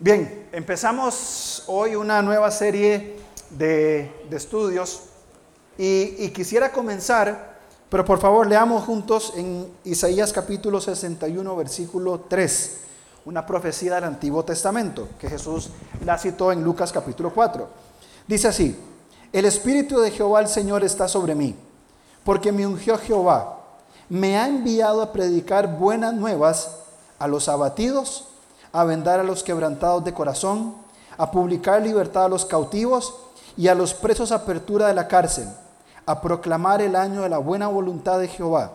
Bien, empezamos hoy una nueva serie de, estudios y, quisiera comenzar, pero por favor leamos juntos en Isaías capítulo 61, versículo 3, una profecía del Antiguo Testamento que Jesús la citó en Lucas capítulo 4. Dice así, el Espíritu de Jehová el Señor está sobre mí, porque me ungió Jehová, me ha enviado a predicar buenas nuevas a los abatidos a vendar a los quebrantados de corazón, a publicar libertad a los cautivos y a los presos apertura de la cárcel, a proclamar el año de la buena voluntad de Jehová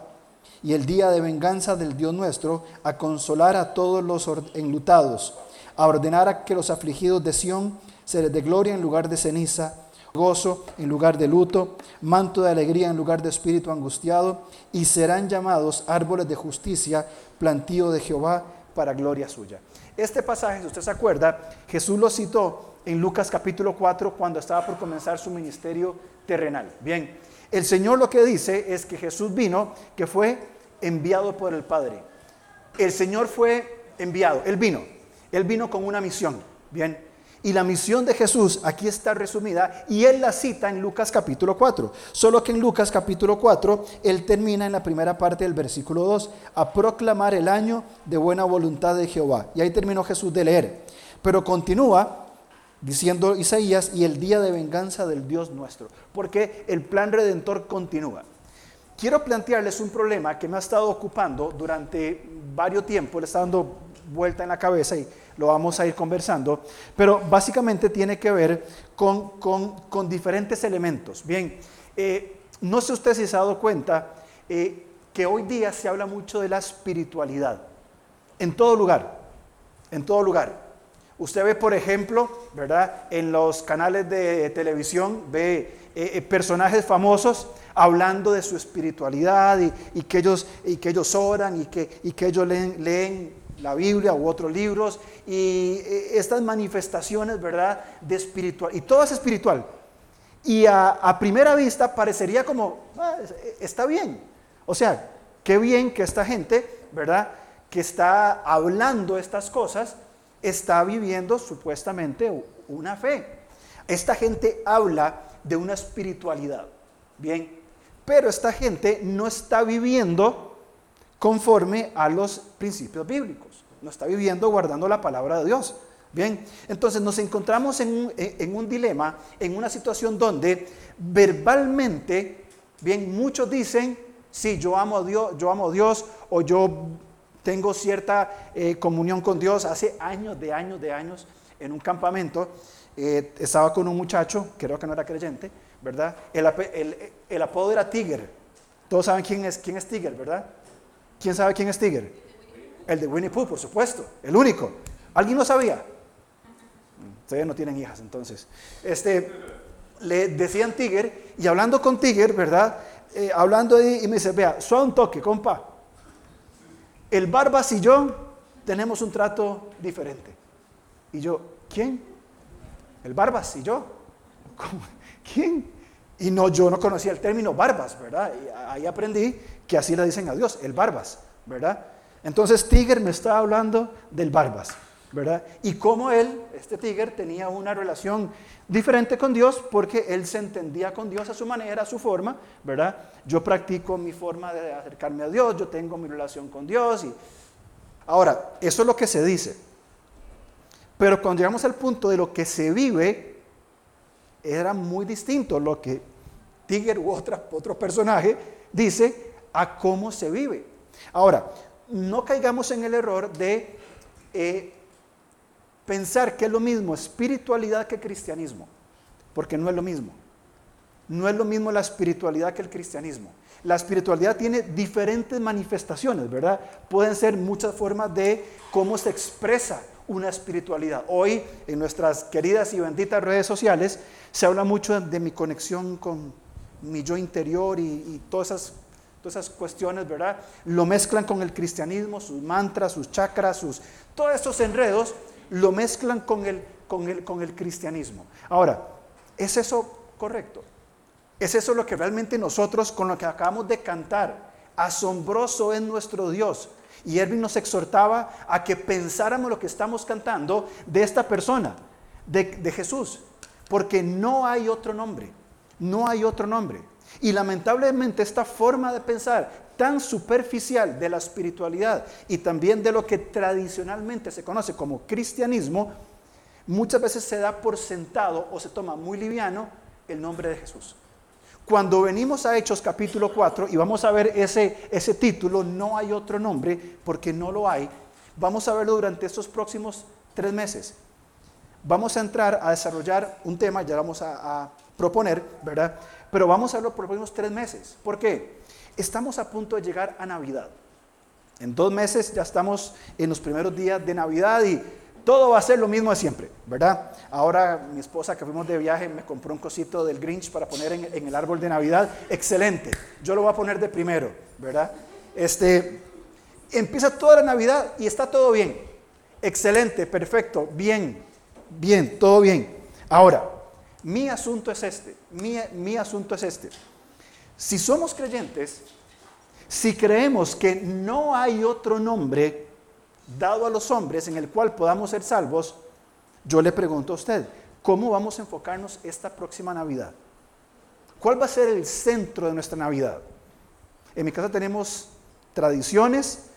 y el día de venganza del Dios nuestro, a consolar a todos los enlutados, a ordenar a que los afligidos de Sión se les dé gloria en lugar de ceniza, gozo en lugar de luto, manto de alegría en lugar de espíritu angustiado, y serán llamados árboles de justicia, plantío de Jehová para gloria suya. Este pasaje, si usted se acuerda, Jesús lo citó en Lucas capítulo 4 cuando estaba por comenzar su ministerio terrenal. Bien, el Señor lo que dice es que Jesús vino, que fue enviado por el Padre. El Señor fue enviado, Él vino, Él vino con una misión. Bien, y la misión de Jesús aquí está resumida y él la cita en Lucas capítulo 4. Solo que en Lucas capítulo 4 él termina en la primera parte del versículo 2 a proclamar el año de buena voluntad de Jehová. Y ahí terminó Jesús de leer. Pero continúa diciendo Isaías y el día de venganza del Dios nuestro. Porque el plan redentor continúa. Quiero plantearles un problema que me ha estado ocupando durante varios tiempos, le está dando vuelta en la cabeza y lo vamos a ir conversando, pero básicamente tiene que ver con, diferentes elementos. Bien, eh, no sé usted si se ha dado cuenta eh, que hoy día se habla mucho de la espiritualidad, en todo lugar, en todo lugar. Usted ve, por ejemplo, ¿verdad? En los canales de televisión, ve eh, personajes famosos hablando de su espiritualidad y, que, ellos, y que ellos oran y que, y que ellos leen la Biblia u otros libros y eh, estas manifestaciones, ¿verdad? De espiritual. Y todo es espiritual. Y a, primera vista parecería como, ah, está bien. O sea, qué bien que esta gente, ¿verdad? Que está hablando estas cosas, está viviendo supuestamente una fe. Esta gente habla de una espiritualidad. Bien, pero esta gente no está viviendo conforme a los principios bíblicos. No está viviendo guardando la palabra de Dios. Bien, entonces nos encontramos en un, dilema, en una situación donde verbalmente, bien, muchos dicen, sí, yo amo a Dios, yo amo a Dios, o yo tengo cierta eh, comunión con Dios. Hace años, de años, de años, en un campamento, eh, estaba con un muchacho, creo que no era creyente, ¿verdad? El, apodo era Tiger. Todos saben quién es, quién es Tiger, ¿verdad? ¿Quién sabe quién es Tiger? El de Winnie Pooh, por supuesto, el único. ¿Alguien lo sabía? Ustedes no tienen hijas, entonces. Este, le decían Tiger, y hablando con Tiger, ¿verdad? Eh, hablando ahí, y me dice, vea, suave un toque, compa. El Barbas y yo tenemos un trato diferente. Y yo, ¿quién? El Barbas y yo. ¿Quién? Y no, yo no conocía el término Barbas, ¿verdad? Ahí aprendí que así le dicen a Dios, el Barbas, ¿verdad? Entonces Tiger me está hablando del Barbas, ¿verdad? Y cómo él, este Tiger, tenía una relación diferente con Dios porque él se entendía con Dios a su manera, a su forma, ¿verdad? Yo practico mi forma de acercarme a Dios, yo tengo mi relación con Dios. Y... Ahora, eso es lo que se dice. Pero cuando llegamos al punto de lo que se vive, era muy distinto lo que Tiger u otra, otro personaje dice a cómo se vive. Ahora, no caigamos en el error de eh, pensar que es lo mismo espiritualidad que cristianismo, porque no es lo mismo. No es lo mismo la espiritualidad que el cristianismo. La espiritualidad tiene diferentes manifestaciones, ¿verdad? Pueden ser muchas formas de cómo se expresa una espiritualidad. Hoy, en nuestras queridas y benditas redes sociales, se habla mucho de mi conexión con mi yo interior y, y todas esas todas esas cuestiones, ¿verdad? Lo mezclan con el cristianismo, sus mantras, sus chakras, sus, todos estos enredos, lo mezclan con el, con, el, con el cristianismo. Ahora, ¿es eso correcto? ¿Es eso lo que realmente nosotros, con lo que acabamos de cantar, asombroso es nuestro Dios Y Erwin nos exhortaba a que pensáramos lo que estamos cantando de esta persona, de, de Jesús, porque no hay otro nombre, no hay otro nombre. Y lamentablemente esta forma de pensar tan superficial de la espiritualidad y también de lo que tradicionalmente se conoce como cristianismo, muchas veces se da por sentado o se toma muy liviano el nombre de Jesús. Cuando venimos a Hechos capítulo 4 y vamos a ver ese, ese título, no hay otro nombre porque no lo hay, vamos a verlo durante estos próximos tres meses. Vamos a entrar a desarrollar un tema, ya vamos a, a proponer, ¿verdad? Pero vamos a verlo por los próximos tres meses. ¿Por qué? Estamos a punto de llegar a Navidad. En dos meses ya estamos en los primeros días de Navidad y todo va a ser lo mismo de siempre, ¿verdad? Ahora mi esposa que fuimos de viaje me compró un cosito del Grinch para poner en, el árbol de Navidad. Excelente. Yo lo voy a poner de primero, ¿verdad? Este, empieza toda la Navidad y está todo bien. Excelente, perfecto, bien, bien, todo bien. Ahora, mi asunto es este, mi, asunto es este. Si somos creyentes, si creemos que no hay otro nombre dado a los hombres en el cual podamos ser salvos, yo le pregunto a usted, ¿cómo vamos a enfocarnos esta próxima Navidad? ¿Cuál va a ser el centro de nuestra Navidad? En mi casa tenemos tradiciones,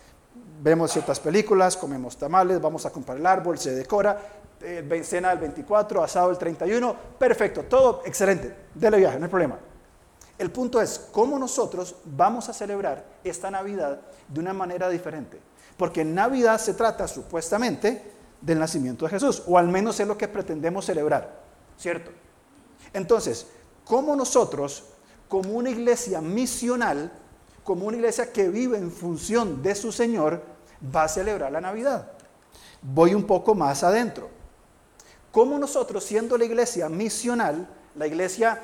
vemos ciertas películas, comemos tamales, vamos a comprar el árbol, se decora, eh, cena el 24, asado el 31, perfecto, todo excelente, dele viaje, no hay problema. El punto es cómo nosotros vamos a celebrar esta Navidad de una manera diferente. Porque Navidad se trata supuestamente del nacimiento de Jesús, o al menos es lo que pretendemos celebrar, ¿cierto? Entonces, ¿cómo nosotros, como una iglesia misional, como una iglesia que vive en función de su Señor, va a celebrar la Navidad? Voy un poco más adentro. ¿Cómo nosotros, siendo la iglesia misional, la iglesia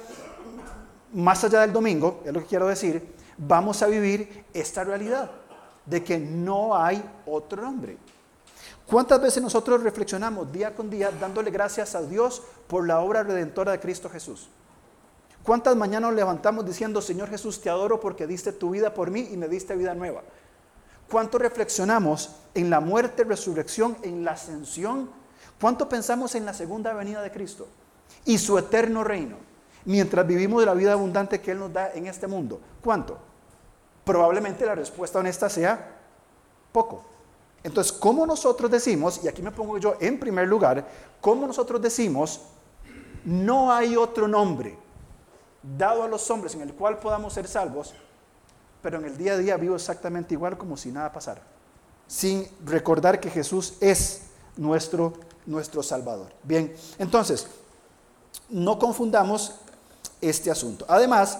más allá del domingo, es lo que quiero decir, vamos a vivir esta realidad? de que no hay otro nombre. ¿Cuántas veces nosotros reflexionamos día con día dándole gracias a Dios por la obra redentora de Cristo Jesús? ¿Cuántas mañanas nos levantamos diciendo, Señor Jesús, te adoro porque diste tu vida por mí y me diste vida nueva? ¿Cuánto reflexionamos en la muerte, resurrección, en la ascensión? ¿Cuánto pensamos en la segunda venida de Cristo y su eterno reino? Mientras vivimos de la vida abundante que Él nos da en este mundo. ¿Cuánto? probablemente la respuesta honesta sea poco. Entonces, ¿cómo nosotros decimos, y aquí me pongo yo en primer lugar, cómo nosotros decimos, no hay otro nombre dado a los hombres en el cual podamos ser salvos, pero en el día a día vivo exactamente igual como si nada pasara, sin recordar que Jesús es nuestro, nuestro Salvador. Bien, entonces, no confundamos este asunto. Además,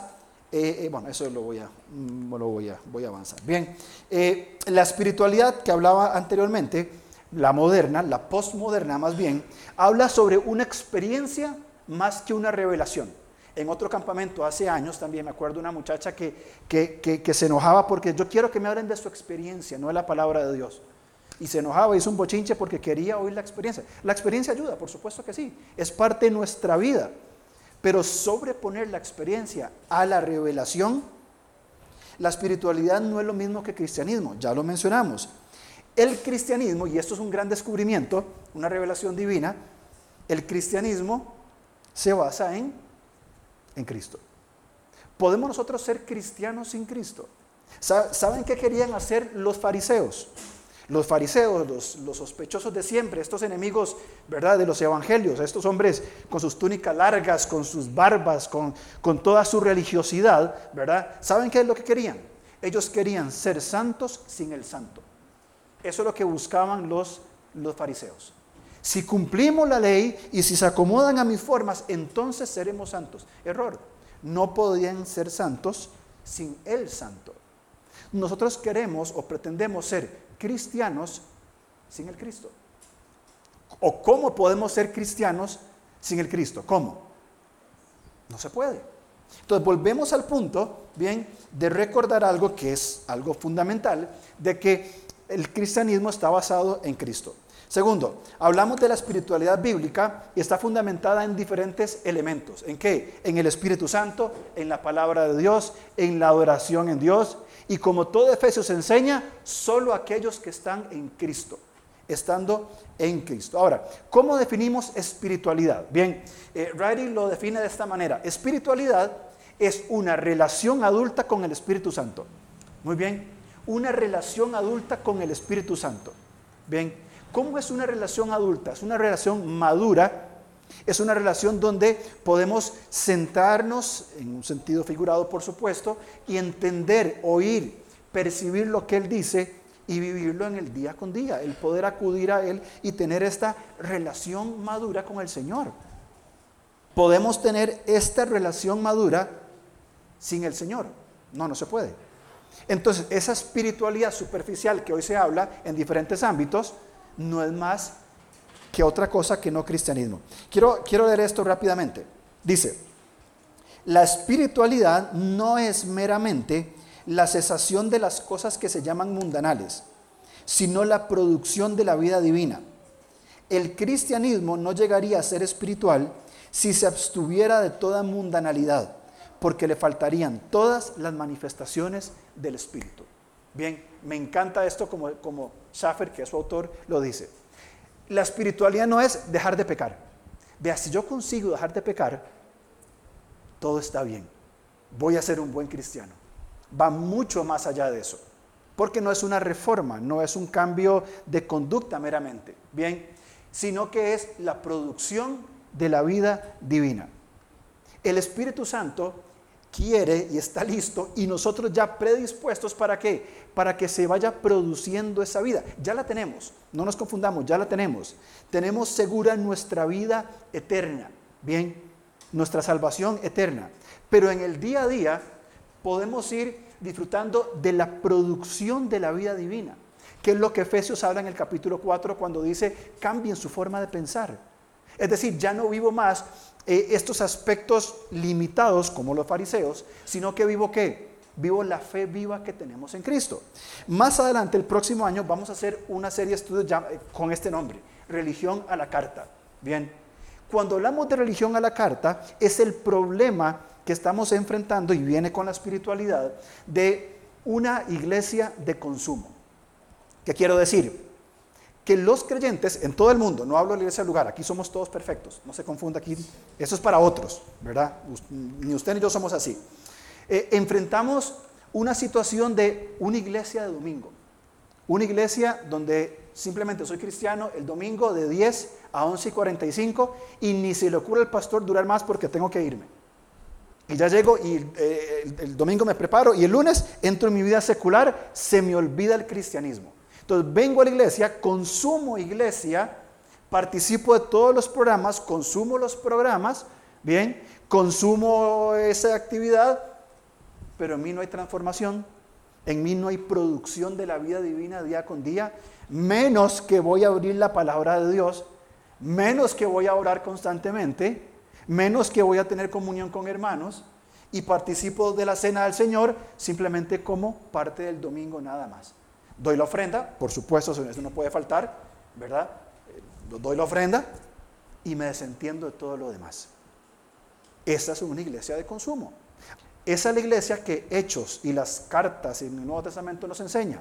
eh, eh, bueno, eso lo voy a, mm, lo voy a, voy a avanzar. Bien, eh, la espiritualidad que hablaba anteriormente, la moderna, la postmoderna más bien, habla sobre una experiencia más que una revelación. En otro campamento hace años también me acuerdo una muchacha que, que, que, se enojaba porque yo quiero que me hablen de su experiencia, no de la palabra de Dios. Y se enojaba, hizo un bochinche porque quería oír la experiencia. La experiencia ayuda, por supuesto que sí, es parte de nuestra vida. Pero sobreponer la experiencia a la revelación, la espiritualidad no es lo mismo que cristianismo, ya lo mencionamos. El cristianismo, y esto es un gran descubrimiento, una revelación divina, el cristianismo se basa en, en Cristo. ¿Podemos nosotros ser cristianos sin Cristo? ¿Saben qué querían hacer los fariseos? Los fariseos, los, sospechosos de siempre, estos enemigos, ¿verdad?, de los evangelios, estos hombres con sus túnicas largas, con sus barbas, con, con toda su religiosidad, ¿verdad? ¿Saben qué es lo que querían? Ellos querían ser santos sin el santo. Eso es lo que buscaban los, los fariseos. Si cumplimos la ley y si se acomodan a mis formas, entonces seremos santos. Error. No podían ser santos sin el santo. Nosotros queremos o pretendemos ser cristianos sin el Cristo? ¿O cómo podemos ser cristianos sin el Cristo? ¿Cómo? No se puede. Entonces volvemos al punto, bien, de recordar algo que es algo fundamental, de que el cristianismo está basado en Cristo. Segundo, hablamos de la espiritualidad bíblica y está fundamentada en diferentes elementos. ¿En qué? En el Espíritu Santo, en la palabra de Dios, en la adoración en Dios, Y como todo Efesios enseña, solo aquellos que están en Cristo, estando en Cristo. Ahora, ¿cómo definimos espiritualidad? Bien, eh, lo define de esta manera. Espiritualidad es una relación adulta con el Espíritu Santo. Muy bien, una relación adulta con el Espíritu Santo. Bien, ¿cómo es una relación adulta? Es una relación madura es una relación donde podemos sentarnos, en un sentido figurado por supuesto, y entender, oír, percibir lo que Él dice y vivirlo en el día con día, el poder acudir a Él y tener esta relación madura con el Señor. Podemos tener esta relación madura sin el Señor. No, no se puede. Entonces, esa espiritualidad superficial que hoy se habla en diferentes ámbitos no es más que otra cosa que no cristianismo. Quiero, quiero leer esto rápidamente. Dice, la espiritualidad no es meramente la cesación de las cosas que se llaman mundanales, sino la producción de la vida divina. El cristianismo no llegaría a ser espiritual si se abstuviera de toda mundanalidad, porque le faltarían todas las manifestaciones del Espíritu. Bien, me encanta esto como, como Schaffer, que es su autor, lo dice la espiritualidad no es dejar de pecar. Vea, si yo consigo dejar de pecar, todo está bien. Voy a ser un buen cristiano. Va mucho más allá de eso. Porque no es una reforma, no es un cambio de conducta meramente. Bien, sino que es la producción de la vida divina. El Espíritu Santo quiere y está listo y nosotros ya predispuestos para qué? Para que se vaya produciendo esa vida. Ya la tenemos, no nos confundamos, ya la tenemos. Tenemos segura nuestra vida eterna, bien, nuestra salvación eterna. Pero en el día a día podemos ir disfrutando de la producción de la vida divina, que es lo que Efesios habla en el capítulo 4 cuando dice, cambien su forma de pensar. Es decir, ya no vivo más eh, estos aspectos limitados como los fariseos, sino que vivo qué? Vivo la fe viva que tenemos en Cristo. Más adelante, el próximo año, vamos a hacer una serie de estudios eh, con este nombre, Religión a la Carta. Bien, cuando hablamos de religión a la carta, es el problema que estamos enfrentando y viene con la espiritualidad de una iglesia de consumo. ¿Qué quiero decir? Que los creyentes en todo el mundo, no hablo de del lugar, aquí somos todos perfectos, no se confunda aquí, eso es para otros, ¿verdad? Ni usted ni yo somos así. Eh, enfrentamos una situación de una iglesia de domingo, una iglesia donde simplemente soy cristiano el domingo de 10 a 11 y 45 y ni se le ocurre al pastor durar más porque tengo que irme. Y ya llego y eh, el domingo me preparo y el lunes entro en mi vida secular, se me olvida el cristianismo. Entonces vengo a la iglesia, consumo iglesia, participo de todos los programas, consumo los programas, bien, consumo esa actividad, pero en mí no hay transformación, en mí no hay producción de la vida divina día con día, menos que voy a abrir la palabra de Dios, menos que voy a orar constantemente, menos que voy a tener comunión con hermanos y participo de la cena del Señor simplemente como parte del domingo nada más. Doy la ofrenda, por supuesto, eso no puede faltar, ¿verdad? Eh, doy la ofrenda y me desentiendo de todo lo demás. Esa es una iglesia de consumo. Esa es la iglesia que Hechos y las cartas en el Nuevo Testamento nos enseña.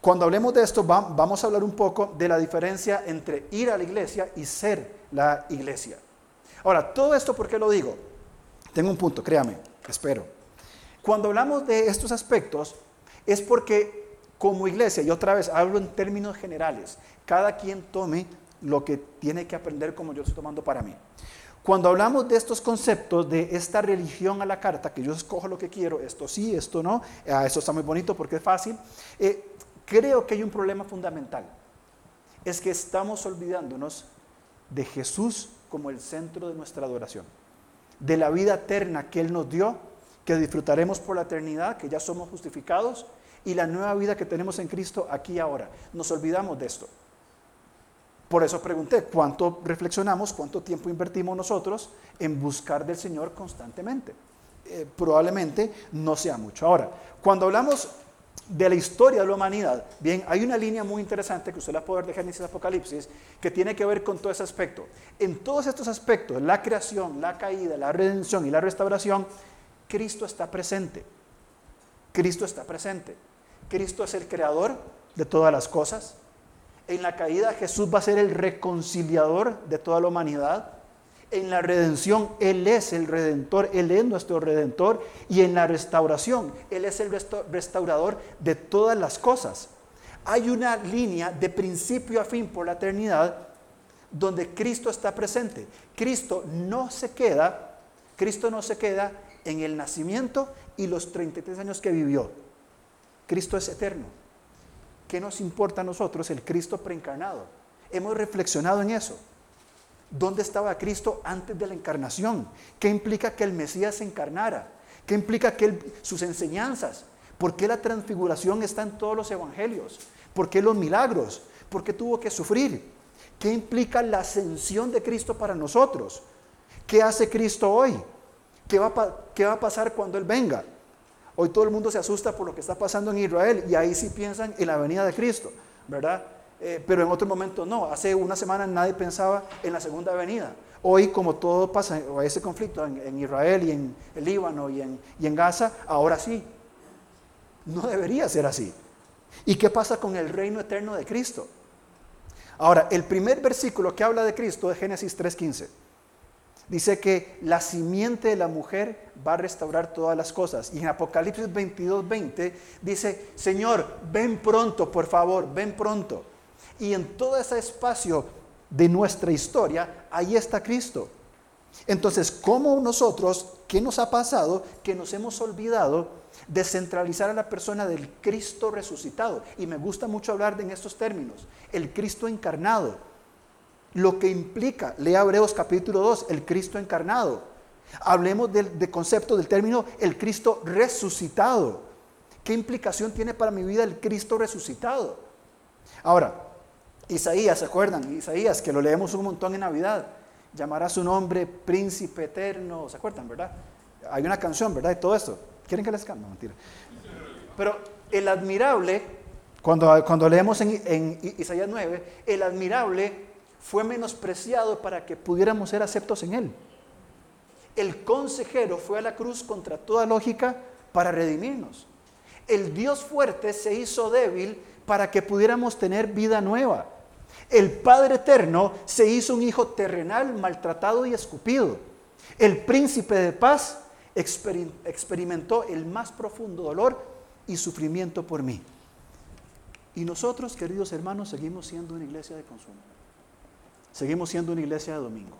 Cuando hablemos de esto, vamos a hablar un poco de la diferencia entre ir a la iglesia y ser la iglesia. Ahora, todo esto, ¿por qué lo digo? Tengo un punto, créame, espero. Cuando hablamos de estos aspectos, es porque como iglesia, y otra vez hablo en términos generales, cada quien tome lo que tiene que aprender como yo estoy tomando para mí. Cuando hablamos de estos conceptos, de esta religión a la carta, que yo escojo lo que quiero, esto sí, esto no, ah, esto está muy bonito porque es fácil, eh, creo que hay un problema fundamental. Es que estamos olvidándonos de Jesús como el centro de nuestra adoración, de la vida eterna que Él nos dio, que disfrutaremos por la eternidad, que ya somos justificados y la nueva vida que tenemos en Cristo aquí ahora. Nos olvidamos de esto. Por eso pregunté, ¿cuánto reflexionamos, cuánto tiempo invertimos nosotros en buscar del Señor constantemente? Eh, probablemente no sea mucho. Ahora, cuando hablamos de la historia de la humanidad, bien, hay una línea muy interesante que usted la puede ver de Génesis Apocalipsis, que tiene que ver con todo ese aspecto. En todos estos aspectos, la creación, la caída, la redención y la restauración, Cristo está presente. Cristo está presente. Cristo es el creador de todas las cosas. En la caída Jesús va a ser el reconciliador de toda la humanidad. En la redención Él es el redentor, Él es nuestro redentor. Y en la restauración Él es el restaurador de todas las cosas. Hay una línea de principio a fin por la eternidad donde Cristo está presente. Cristo no se queda, Cristo no se queda en el nacimiento y los 33 años que vivió. Cristo es eterno. ¿Qué nos importa a nosotros el Cristo preencarnado? Hemos reflexionado en eso. ¿Dónde estaba Cristo antes de la encarnación? ¿Qué implica que el Mesías se encarnara? ¿Qué implica que sus enseñanzas? ¿Por qué la transfiguración está en todos los evangelios? ¿Por qué los milagros? ¿Por qué tuvo que sufrir? ¿Qué implica la ascensión de Cristo para nosotros? ¿Qué hace Cristo hoy? ¿Qué va, ¿Qué va a pasar cuando Él venga? Hoy todo el mundo se asusta por lo que está pasando en Israel y ahí sí piensan en la venida de Cristo, ¿verdad? Eh, pero en otro momento no. Hace una semana nadie pensaba en la segunda venida. Hoy, como todo pasa, o ese conflicto en, Israel y en el Líbano y en Gaza, ahora sí. No debería ser así. ¿Y qué pasa con el reino eterno de Cristo? Ahora, el primer versículo que habla de Cristo es Génesis 3.15. Dice que la simiente de la mujer va a restaurar todas las cosas. Y en Apocalipsis 22.20 dice, Señor, ven pronto, por favor, ven pronto. Y en todo ese espacio de nuestra historia, ahí está Cristo. Entonces, ¿cómo nosotros, qué nos ha pasado que nos hemos olvidado de centralizar a la persona del Cristo resucitado? Y me gusta mucho hablar de en estos términos, el Cristo encarnado. Lo que implica, lea Hebreos capítulo 2, el Cristo encarnado. Hablemos del concepto, del término, el Cristo resucitado. ¿Qué implicación tiene para mi vida el Cristo resucitado? Ahora, Isaías, ¿se acuerdan? Isaías, que lo leemos un montón en Navidad. Llamará su nombre príncipe eterno. ¿Se acuerdan, verdad? Hay una canción, ¿verdad? Y todo esto. ¿Quieren que les cante? No, mentira. Pero el admirable, cuando, cuando leemos en, en Isaías 9, el admirable fue menospreciado para que pudiéramos ser aceptos en él. El consejero fue a la cruz contra toda lógica para redimirnos. El Dios fuerte se hizo débil para que pudiéramos tener vida nueva. El Padre Eterno se hizo un hijo terrenal, maltratado y escupido. El príncipe de paz experimentó el más profundo dolor y sufrimiento por mí. Y nosotros, queridos hermanos, seguimos siendo una iglesia de consumo. Seguimos siendo una iglesia de domingo.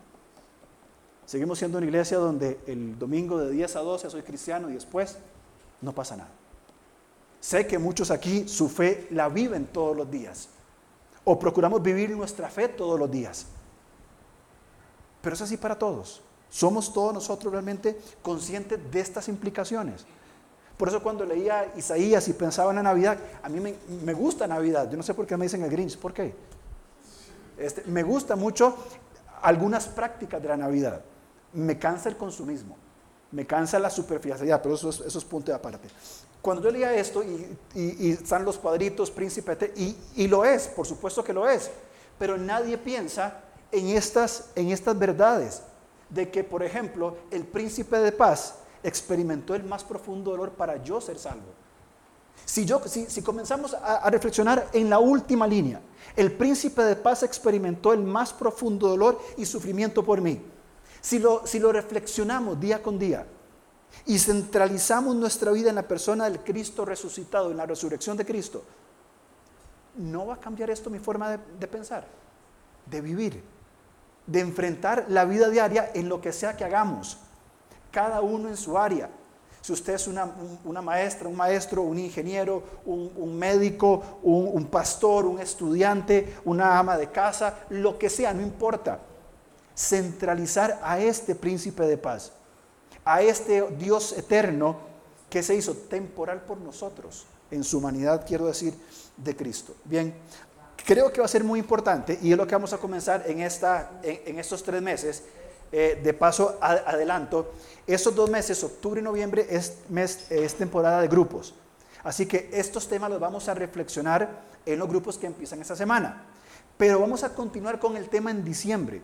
Seguimos siendo una iglesia donde el domingo de 10 a 12 soy cristiano y después no pasa nada. Sé que muchos aquí su fe la viven todos los días o procuramos vivir nuestra fe todos los días. Pero es así para todos. ¿Somos todos nosotros realmente conscientes de estas implicaciones? Por eso cuando leía Isaías y pensaba en la Navidad, a mí me, gusta Navidad. Yo no sé por qué me dicen el Grinch. ¿Por qué? Este, me gusta mucho algunas prácticas de la Navidad. Me cansa el consumismo. Me cansa la superficialidad, pero eso es, eso es punto de aparte cuando yo leía esto y, están los cuadritos, príncipe, y, y, lo es, por supuesto que lo es, pero nadie piensa en estas, en estas verdades, de que, por ejemplo, el príncipe de paz experimentó el más profundo dolor para yo ser salvo. Si, yo, si, comenzamos a, reflexionar en la última línea, el príncipe de paz experimentó el más profundo dolor y sufrimiento por mí. Si lo, si lo reflexionamos día con día, y centralizamos nuestra vida en la persona del Cristo resucitado, en la resurrección de Cristo, no va a cambiar esto mi forma de, pensar, de vivir, de enfrentar la vida diaria en lo que sea que hagamos, cada uno en su área. Si usted es una, maestra, un maestro, un ingeniero, un, médico, un pastor, un estudiante, una ama de casa, lo que sea, no importa. Centralizar a este príncipe de paz a este Dios eterno que se hizo temporal por nosotros, en su humanidad, quiero decir, de Cristo. Bien, creo que va a ser muy importante y es lo que vamos a comenzar en, esta, en, estos tres meses. Eh, de paso, adelanto, estos dos meses, octubre y noviembre, es, mes, es temporada de grupos. Así que estos temas los vamos a reflexionar en los grupos que empiezan esta semana. Pero vamos a continuar con el tema en diciembre.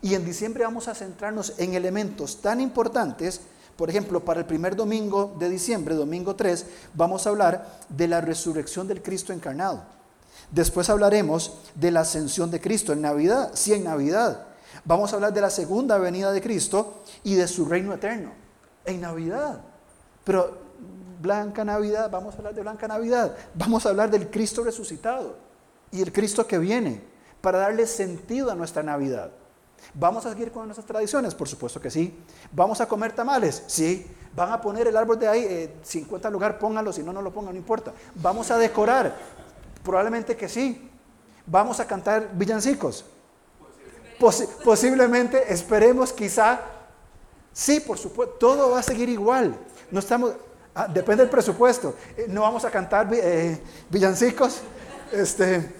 Y en diciembre vamos a centrarnos en elementos tan importantes Por ejemplo, para el primer domingo de diciembre, domingo 3, vamos a hablar de la resurrección del Cristo encarnado. Después hablaremos de la ascensión de Cristo en Navidad, sí en Navidad. Vamos a hablar de la segunda venida de Cristo y de su reino eterno en Navidad. Pero Blanca Navidad, vamos a hablar de Blanca Navidad, vamos a hablar del Cristo resucitado y el Cristo que viene para darle sentido a nuestra Navidad. ¿Vamos a seguir con nuestras tradiciones? Por supuesto que sí. ¿Vamos a comer tamales? Sí. ¿Van a poner el árbol de ahí? 50 eh, lugar, pónganlo, si no, no lo pongan, no importa. ¿Vamos a decorar? Probablemente que sí. ¿Vamos a cantar villancicos? Posiblemente, esperemos, quizá. Sí, por supuesto, todo va a seguir igual. No estamos, ah, depende del presupuesto. Eh, no vamos a cantar eh, villancicos. Este,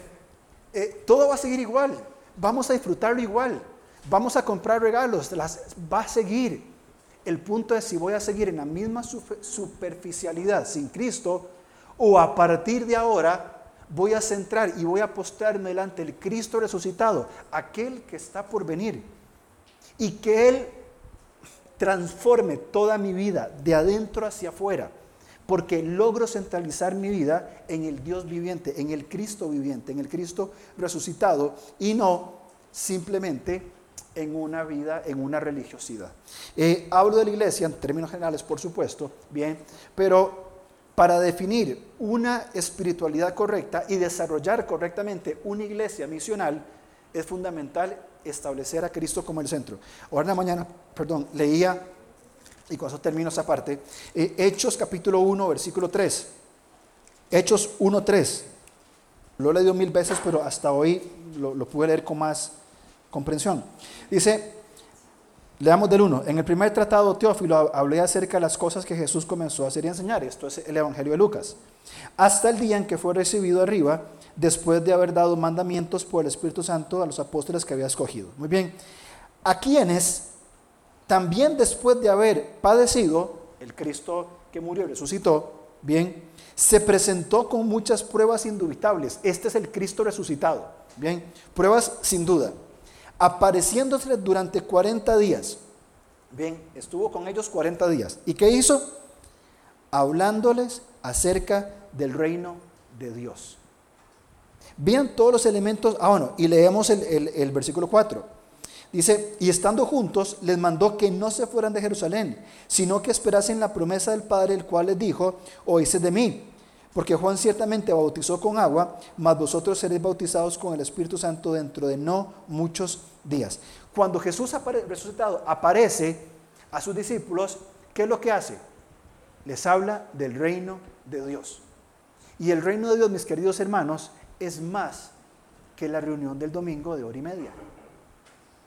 todo va a seguir igual. Vamos a disfrutarlo igual. Vamos a comprar regalos, va a seguir. El punto es si voy a seguir en la misma superficialidad sin Cristo o a partir de ahora voy a centrar y voy a postrarme delante del Cristo resucitado, aquel que está por venir. Y que Él transforme toda mi vida de adentro hacia afuera, porque logro centralizar mi vida en el Dios viviente, en el Cristo viviente, en el Cristo resucitado y no simplemente en una vida, en una religiosidad. Eh, hablo de la iglesia en términos generales, por supuesto, bien, pero para definir una espiritualidad correcta y desarrollar correctamente una iglesia misional, es fundamental establecer a Cristo como el centro. Ahora en la mañana, perdón, leía, y con eso termino esa parte, eh, Hechos capítulo 1, versículo 3. Hechos 1, 3. Lo he leído mil veces, pero hasta hoy lo, lo pude leer con más comprensión. Dice, leamos del 1, en el primer tratado Teófilo hablé acerca de las cosas que Jesús comenzó a hacer y enseñar. Esto es el Evangelio de Lucas. Hasta el día en que fue recibido arriba, después de haber dado mandamientos por el Espíritu Santo a los apóstoles que había escogido. Muy bien, a quienes también después de haber padecido, el Cristo que murió y resucitó, bien, se presentó con muchas pruebas indubitables. Este es el Cristo resucitado. Bien, pruebas sin duda apareciéndose durante 40 días. Bien, estuvo con ellos 40 días. ¿Y qué hizo? Hablándoles acerca del reino de Dios. Bien todos los elementos, ah bueno, y leemos el, el versículo 4. Dice, y estando juntos, les mandó que no se fueran de Jerusalén, sino que esperasen la promesa del Padre, el cual les dijo, oíste de mí. Porque Juan ciertamente bautizó con agua, mas vosotros seréis bautizados con el Espíritu Santo dentro de no muchos días. Cuando Jesús resucitado aparece a sus discípulos, ¿qué es lo que hace? Les habla del reino de Dios. Y el reino de Dios, mis queridos hermanos, es más que la reunión del domingo de hora y media.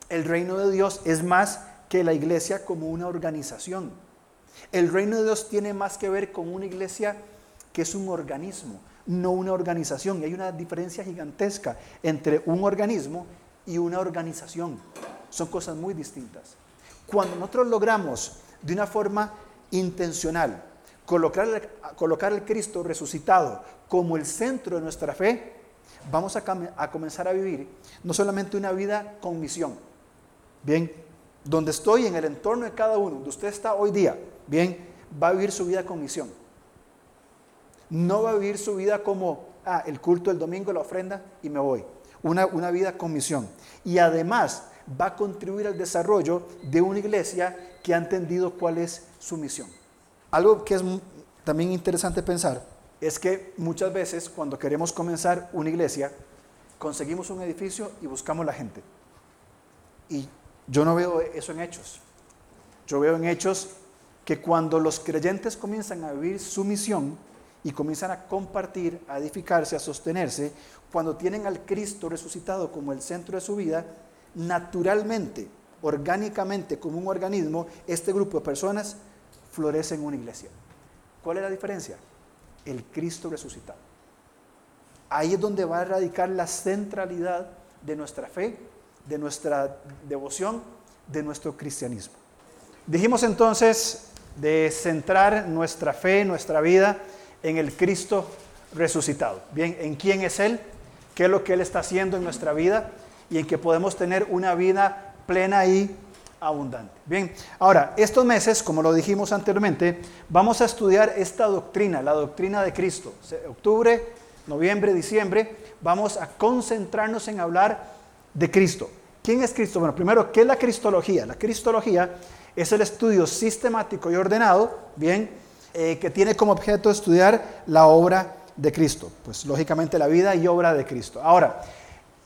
El reino de Dios es más que la iglesia como una organización. El reino de Dios tiene más que ver con una iglesia que es un organismo, no una organización. Y hay una diferencia gigantesca entre un organismo y una organización. Son cosas muy distintas. Cuando nosotros logramos de una forma intencional colocar, colocar al Cristo resucitado como el centro de nuestra fe, vamos a, comenzar a vivir no solamente una vida con misión, bien, donde estoy en el entorno de cada uno, donde usted está hoy día, bien, va a vivir su vida con misión no va a vivir su vida como ah, el culto del domingo, la ofrenda y me voy. Una, una vida con misión. Y además va a contribuir al desarrollo de una iglesia que ha entendido cuál es su misión. Algo que es también interesante pensar es que muchas veces cuando queremos comenzar una iglesia, conseguimos un edificio y buscamos la gente. Y yo no veo eso en hechos. Yo veo en hechos que cuando los creyentes comienzan a vivir su misión, y comienzan a compartir, a edificarse, a sostenerse, cuando tienen al Cristo resucitado como el centro de su vida, naturalmente, orgánicamente, como un organismo, este grupo de personas florece en una iglesia. ¿Cuál es la diferencia? El Cristo resucitado. Ahí es donde va a radicar la centralidad de nuestra fe, de nuestra devoción, de nuestro cristianismo. Dijimos entonces de centrar nuestra fe, nuestra vida en el Cristo resucitado. Bien, en quién es Él, qué es lo que Él está haciendo en nuestra vida y en que podemos tener una vida plena y abundante. Bien, ahora, estos meses, como lo dijimos anteriormente, vamos a estudiar esta doctrina, la doctrina de Cristo. Octubre, noviembre, diciembre, vamos a concentrarnos en hablar de Cristo. ¿Quién es Cristo? Bueno, primero, ¿qué es la Cristología? La Cristología es el estudio sistemático y ordenado, bien, eh, que tiene como objeto estudiar la obra de Cristo, pues lógicamente la vida y obra de Cristo. Ahora,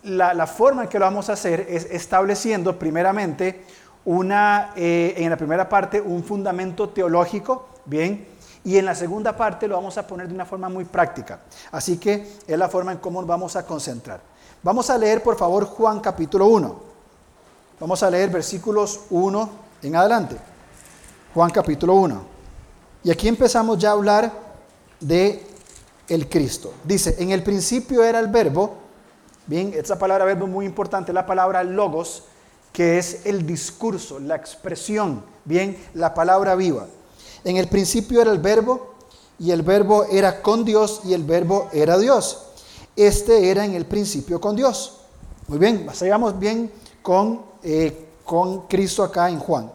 la, forma en que lo vamos a hacer es estableciendo primeramente una, eh, en la primera parte un fundamento teológico, bien, y en la segunda parte lo vamos a poner de una forma muy práctica. Así que es la forma en cómo nos vamos a concentrar. Vamos a leer, por favor, Juan capítulo 1. Vamos a leer versículos 1 en adelante. Juan capítulo 1. Y aquí empezamos ya a hablar de el Cristo. Dice, en el principio era el verbo, bien, esta palabra verbo es muy importante, la palabra logos, que es el discurso, la expresión, bien, la palabra viva. En el principio era el verbo y el verbo era con Dios y el verbo era Dios. Este era en el principio con Dios. Muy bien, sigamos bien con, eh, con Cristo acá en Juan.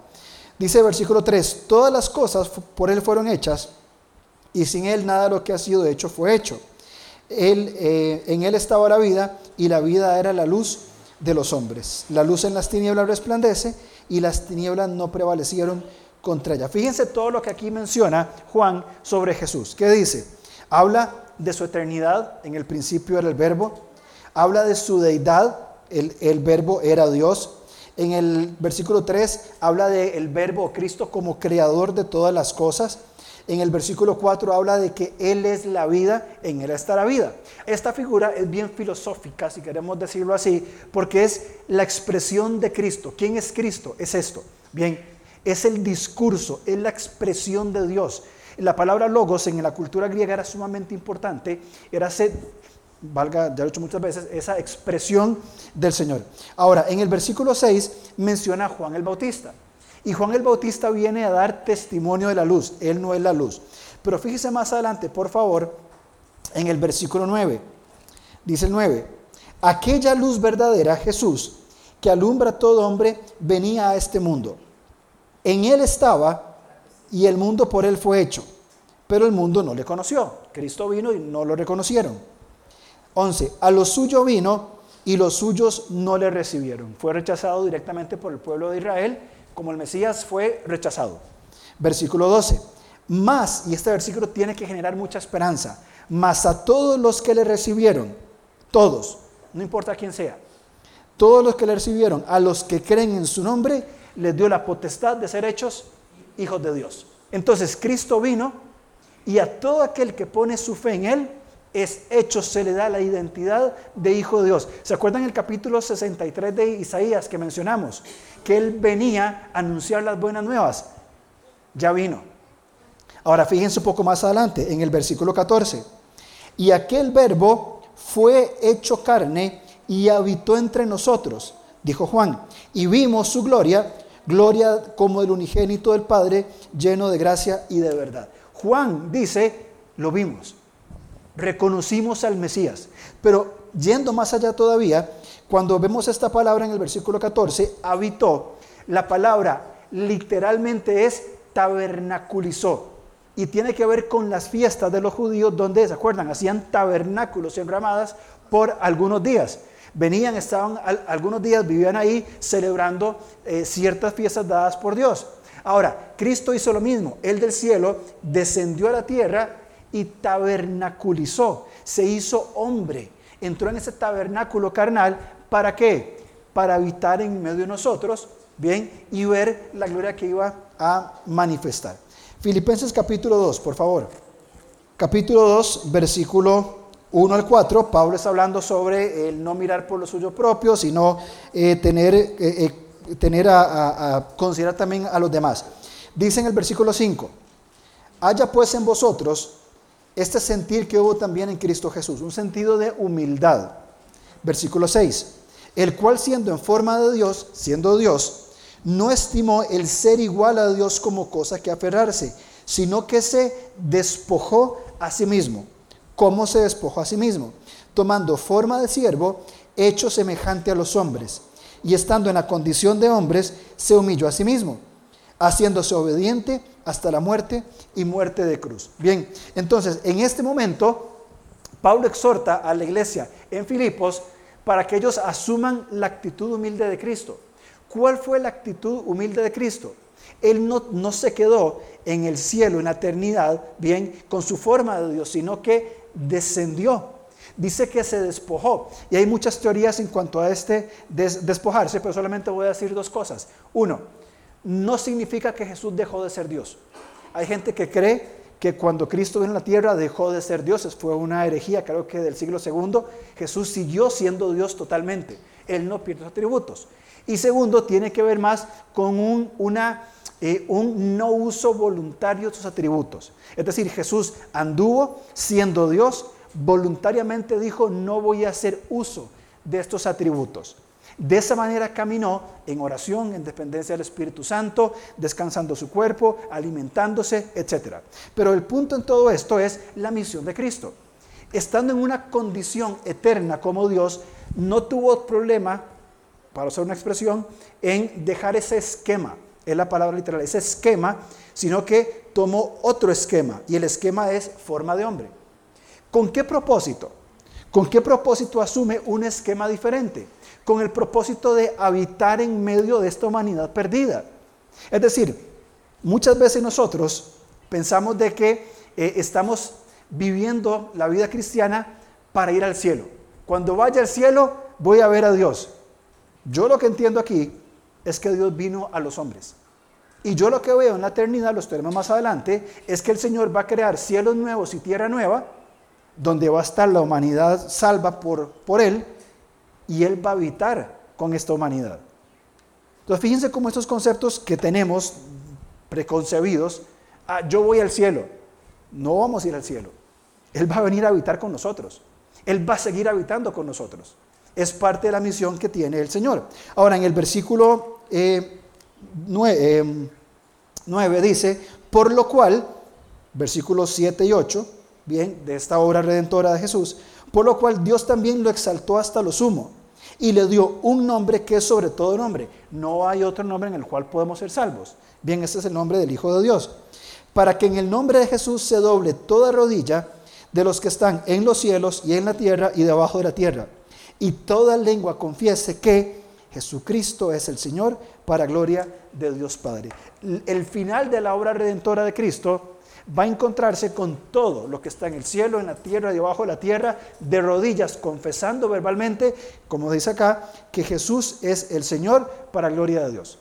Dice el versículo 3, todas las cosas por Él fueron hechas y sin Él nada de lo que ha sido hecho fue hecho. Él, eh, en Él estaba la vida y la vida era la luz de los hombres. La luz en las tinieblas resplandece y las tinieblas no prevalecieron contra ella. Fíjense todo lo que aquí menciona Juan sobre Jesús. ¿Qué dice? Habla de su eternidad, en el principio era el verbo. Habla de su deidad, el, el verbo era Dios. En el versículo 3 habla del verbo Cristo como creador de todas las cosas. En el versículo 4 habla de que Él es la vida, en Él está la vida. Esta figura es bien filosófica, si queremos decirlo así, porque es la expresión de Cristo. ¿Quién es Cristo? Es esto. Bien, es el discurso, es la expresión de Dios. La palabra logos en la cultura griega era sumamente importante, era ser, valga, ya lo he hecho muchas veces, esa expresión del Señor. Ahora, en el versículo 6 menciona a Juan el Bautista. Y Juan el Bautista viene a dar testimonio de la luz. Él no es la luz. Pero fíjese más adelante, por favor, en el versículo 9. Dice el 9. Aquella luz verdadera, Jesús, que alumbra a todo hombre, venía a este mundo. En él estaba y el mundo por él fue hecho. Pero el mundo no le conoció. Cristo vino y no lo reconocieron. 11. A lo suyo vino y los suyos no le recibieron. Fue rechazado directamente por el pueblo de Israel como el Mesías fue rechazado. Versículo 12. Más, y este versículo tiene que generar mucha esperanza, más a todos los que le recibieron, todos, no importa quién sea, todos los que le recibieron, a los que creen en su nombre, les dio la potestad de ser hechos hijos de Dios. Entonces Cristo vino y a todo aquel que pone su fe en Él, es hecho, se le da la identidad de hijo de Dios. ¿Se acuerdan el capítulo 63 de Isaías que mencionamos? Que Él venía a anunciar las buenas nuevas. Ya vino. Ahora fíjense un poco más adelante, en el versículo 14. Y aquel verbo fue hecho carne y habitó entre nosotros, dijo Juan, y vimos su gloria, gloria como el unigénito del Padre, lleno de gracia y de verdad. Juan dice, lo vimos reconocimos al Mesías. Pero yendo más allá todavía, cuando vemos esta palabra en el versículo 14, habitó, la palabra literalmente es tabernaculizó. Y tiene que ver con las fiestas de los judíos donde, ¿se acuerdan? Hacían tabernáculos en ramadas por algunos días. Venían, estaban algunos días, vivían ahí celebrando eh, ciertas fiestas dadas por Dios. Ahora, Cristo hizo lo mismo. Él del cielo descendió a la tierra y tabernaculizó, se hizo hombre, entró en ese tabernáculo carnal, ¿para qué? Para habitar en medio de nosotros, bien, y ver la gloria que iba a manifestar. Filipenses capítulo 2, por favor. Capítulo 2, versículo 1 al 4, Pablo está hablando sobre el no mirar por lo suyo propio, sino eh, tener, eh, eh, tener a, a considerar también a los demás. Dice en el versículo 5, haya pues en vosotros este sentir que hubo también en Cristo Jesús, un sentido de humildad. Versículo 6, el cual siendo en forma de Dios, siendo Dios, no estimó el ser igual a Dios como cosa que aferrarse, sino que se despojó a sí mismo. ¿Cómo se despojó a sí mismo? Tomando forma de siervo, hecho semejante a los hombres, y estando en la condición de hombres, se humilló a sí mismo, haciéndose obediente hasta la muerte y muerte de cruz. Bien, entonces en este momento Pablo exhorta a la iglesia en Filipos para que ellos asuman la actitud humilde de Cristo. ¿Cuál fue la actitud humilde de Cristo? Él no, no, se quedó en el cielo, en la eternidad, bien, con su forma de Dios, sino que descendió. Dice que se despojó. Y hay muchas teorías en cuanto a este despojarse, pero solamente voy a decir dos cosas. Uno, no significa que Jesús dejó de ser Dios. Hay gente que cree que cuando Cristo vino en la tierra dejó de ser Dios. Fue una herejía, creo que del siglo segundo. Jesús siguió siendo Dios totalmente. Él no pierde sus atributos. Y segundo, tiene que ver más con un, una, eh, un no uso voluntario de sus atributos. Es decir, Jesús anduvo siendo Dios, voluntariamente dijo, no voy a hacer uso de estos atributos. De esa manera caminó en oración, en dependencia del Espíritu Santo, descansando su cuerpo, alimentándose, etc. Pero el punto en todo esto es la misión de Cristo. Estando en una condición eterna como Dios, no tuvo problema, para usar una expresión, en dejar ese esquema, es la palabra literal, ese esquema, sino que tomó otro esquema, y el esquema es forma de hombre. ¿Con qué propósito? ¿Con qué propósito asume un esquema diferente? Con el propósito de habitar en medio de esta humanidad perdida. Es decir, muchas veces nosotros pensamos de que eh, estamos viviendo la vida cristiana para ir al cielo. Cuando vaya al cielo voy a ver a Dios. Yo lo que entiendo aquí es que Dios vino a los hombres. Y yo lo que veo en la eternidad, los tenemos más adelante, es que el Señor va a crear cielos nuevos y tierra nueva donde va a estar la humanidad salva por, por Él y Él va a habitar con esta humanidad. Entonces fíjense cómo estos conceptos que tenemos preconcebidos, ah, yo voy al cielo, no vamos a ir al cielo, Él va a venir a habitar con nosotros, Él va a seguir habitando con nosotros. Es parte de la misión que tiene el Señor. Ahora en el versículo 9, eh, eh, dice, por lo cual, versículos 7 y 8, bien, de esta obra redentora de Jesús, por lo cual Dios también lo exaltó hasta lo sumo y le dio un nombre que es sobre todo nombre. No hay otro nombre en el cual podemos ser salvos. Bien, este es el nombre del Hijo de Dios. Para que en el nombre de Jesús se doble toda rodilla de los que están en los cielos y en la tierra y debajo de la tierra. Y toda lengua confiese que Jesucristo es el Señor para gloria de Dios Padre. El final de la obra redentora de Cristo va a encontrarse con todo lo que está en el cielo, en la tierra, debajo de la tierra, de rodillas, confesando verbalmente, como dice acá, que Jesús es el Señor para gloria de Dios.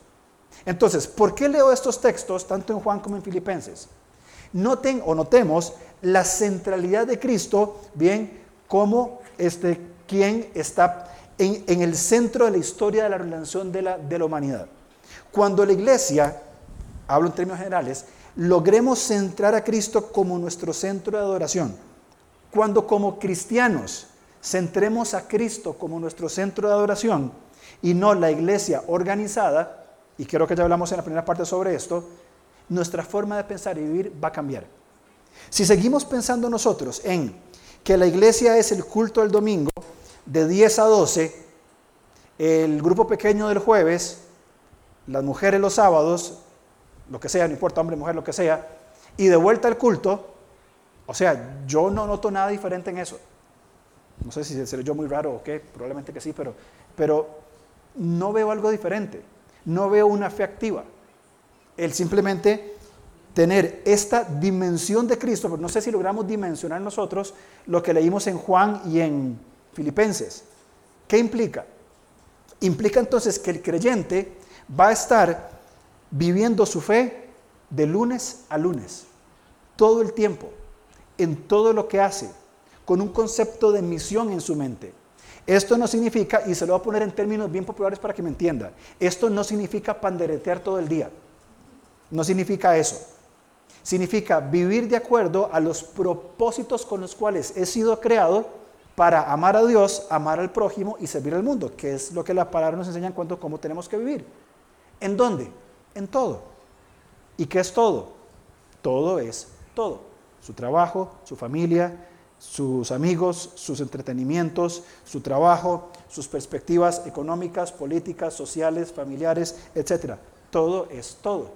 Entonces, ¿por qué leo estos textos tanto en Juan como en Filipenses? Noten o notemos la centralidad de Cristo, bien, como este, quien está en, en, el centro de la historia de la relación de la, de la humanidad. Cuando la iglesia, hablo en términos generales, logremos centrar a Cristo como nuestro centro de adoración. Cuando como cristianos centremos a Cristo como nuestro centro de adoración y no la iglesia organizada, y creo que ya hablamos en la primera parte sobre esto, nuestra forma de pensar y vivir va a cambiar. Si seguimos pensando nosotros en que la iglesia es el culto del domingo de 10 a 12, el grupo pequeño del jueves, las mujeres los sábados, lo que sea, no importa hombre, mujer, lo que sea, y de vuelta al culto, o sea, yo no noto nada diferente en eso. No sé si seré yo muy raro o qué, probablemente que sí, pero, pero no veo algo diferente. No veo una fe activa. El simplemente tener esta dimensión de Cristo, pero no sé si logramos dimensionar nosotros lo que leímos en Juan y en Filipenses. ¿Qué implica? Implica entonces que el creyente va a estar viviendo su fe de lunes a lunes, todo el tiempo, en todo lo que hace, con un concepto de misión en su mente. Esto no significa, y se lo voy a poner en términos bien populares para que me entienda, esto no significa panderetear todo el día. No significa eso. Significa vivir de acuerdo a los propósitos con los cuales he sido creado para amar a Dios, amar al prójimo y servir al mundo, que es lo que la palabra nos enseña en cuanto a cómo tenemos que vivir. ¿En dónde? En todo. ¿Y qué es todo? Todo es todo. Su trabajo, su familia, sus amigos, sus entretenimientos, su trabajo, sus perspectivas económicas, políticas, sociales, familiares, etc. Todo es todo.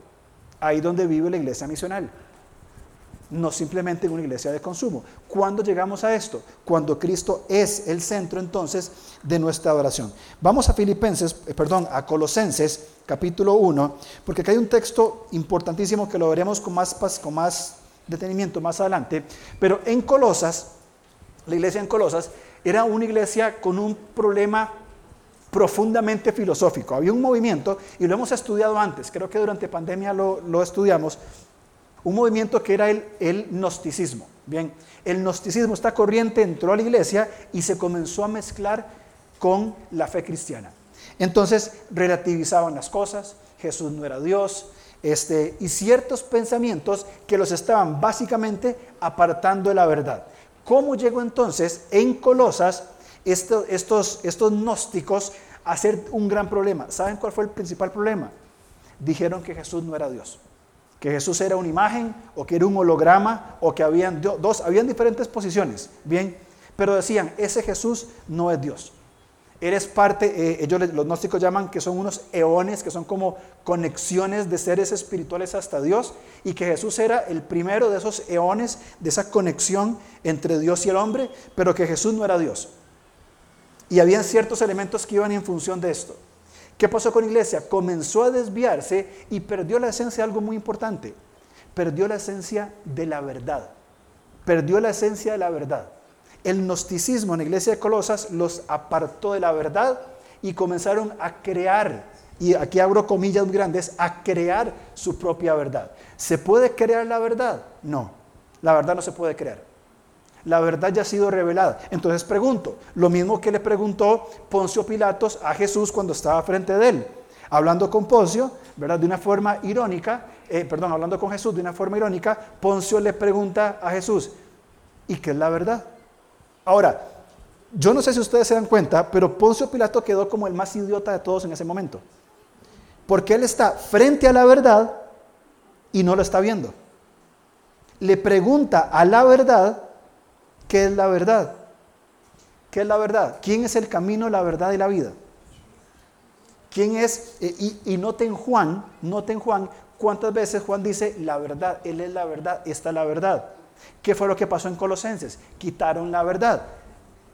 Ahí donde vive la iglesia misional. No simplemente en una iglesia de consumo. ¿Cuándo llegamos a esto? Cuando Cristo es el centro entonces de nuestra adoración. Vamos a Filipenses, eh, perdón, a Colosenses capítulo 1, porque acá hay un texto importantísimo que lo veremos con más, con más detenimiento más adelante, pero en Colosas, la iglesia en Colosas era una iglesia con un problema profundamente filosófico. Había un movimiento, y lo hemos estudiado antes, creo que durante pandemia lo, estudiamos, un movimiento que era el, el gnosticismo. Bien, el gnosticismo, esta corriente entró a la iglesia y se comenzó a mezclar con la fe cristiana. Entonces relativizaban las cosas, Jesús no era Dios, este, y ciertos pensamientos que los estaban básicamente apartando de la verdad. ¿Cómo llegó entonces en Colosas estos, estos, estos gnósticos a ser un gran problema? ¿Saben cuál fue el principal problema? Dijeron que Jesús no era Dios, que Jesús era una imagen o que era un holograma o que habían dos, habían diferentes posiciones, bien, pero decían, ese Jesús no es Dios. Eres parte, eh, ellos los gnósticos llaman que son unos eones, que son como conexiones de seres espirituales hasta Dios, y que Jesús era el primero de esos eones, de esa conexión entre Dios y el hombre, pero que Jesús no era Dios. Y habían ciertos elementos que iban en función de esto. ¿Qué pasó con la iglesia? Comenzó a desviarse y perdió la esencia de algo muy importante. Perdió la esencia de la verdad. Perdió la esencia de la verdad el gnosticismo en la iglesia de Colosas los apartó de la verdad y comenzaron a crear, y aquí abro comillas grandes, a crear su propia verdad. ¿Se puede crear la verdad? No, la verdad no se puede crear. La verdad ya ha sido revelada. Entonces pregunto, lo mismo que le preguntó Poncio Pilatos a Jesús cuando estaba frente de él. Hablando con Poncio, ¿verdad? De una forma irónica, eh, perdón, hablando con Jesús de una forma irónica, Poncio le pregunta a Jesús, ¿y qué es la verdad? Ahora, yo no sé si ustedes se dan cuenta, pero Poncio Pilato quedó como el más idiota de todos en ese momento. Porque él está frente a la verdad y no lo está viendo. Le pregunta a la verdad, ¿qué es la verdad? ¿Qué es la verdad? ¿Quién es el camino, la verdad y la vida? ¿Quién es? Eh, y, y noten Juan, noten Juan, cuántas veces Juan dice la verdad, Él es la verdad, esta es la verdad. ¿Qué fue lo que pasó en Colosenses? Quitaron la verdad.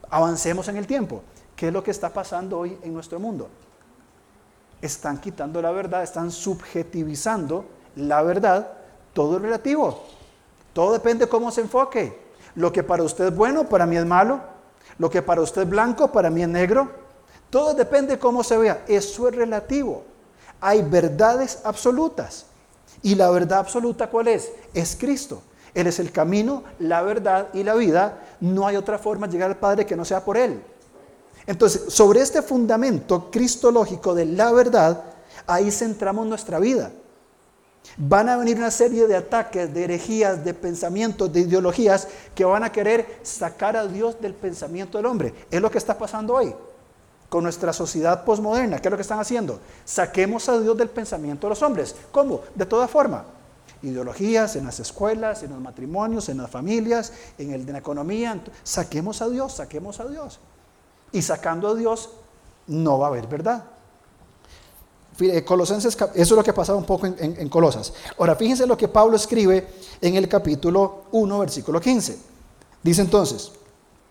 Avancemos en el tiempo. ¿Qué es lo que está pasando hoy en nuestro mundo? Están quitando la verdad, están subjetivizando la verdad. Todo es relativo. Todo depende de cómo se enfoque. Lo que para usted es bueno, para mí es malo. Lo que para usted es blanco, para mí es negro. Todo depende de cómo se vea. Eso es relativo. Hay verdades absolutas. ¿Y la verdad absoluta cuál es? Es Cristo. Él es el camino, la verdad y la vida. No hay otra forma de llegar al Padre que no sea por Él. Entonces, sobre este fundamento cristológico de la verdad, ahí centramos nuestra vida. Van a venir una serie de ataques, de herejías, de pensamientos, de ideologías que van a querer sacar a Dios del pensamiento del hombre. Es lo que está pasando hoy con nuestra sociedad posmoderna. ¿Qué es lo que están haciendo? Saquemos a Dios del pensamiento de los hombres. ¿Cómo? De toda forma ideologías, en las escuelas, en los matrimonios, en las familias, en, el, la economía. Saquemos a Dios, saquemos a Dios. Y sacando a Dios no va a haber verdad. Colosenses, eso es lo que pasaba un poco en, Colosas. Ahora, fíjense lo que Pablo escribe en el capítulo 1, versículo 15. Dice entonces,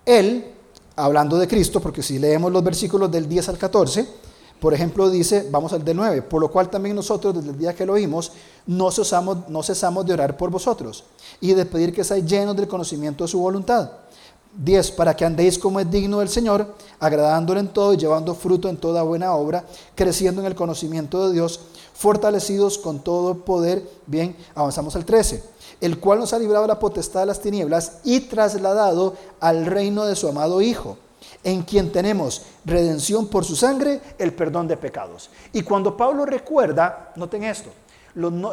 Él, hablando de Cristo, porque si leemos los versículos del 10 al 14, por ejemplo, dice, vamos al de 9, por lo cual también nosotros desde el día que lo oímos, no cesamos, no cesamos de orar por vosotros y de pedir que seáis llenos del conocimiento de su voluntad. 10. Para que andéis como es digno del Señor, agradándole en todo y llevando fruto en toda buena obra, creciendo en el conocimiento de Dios, fortalecidos con todo poder. Bien, avanzamos al 13. El cual nos ha librado de la potestad de las tinieblas y trasladado al reino de su amado Hijo en quien tenemos redención por su sangre, el perdón de pecados. Y cuando Pablo recuerda, noten esto,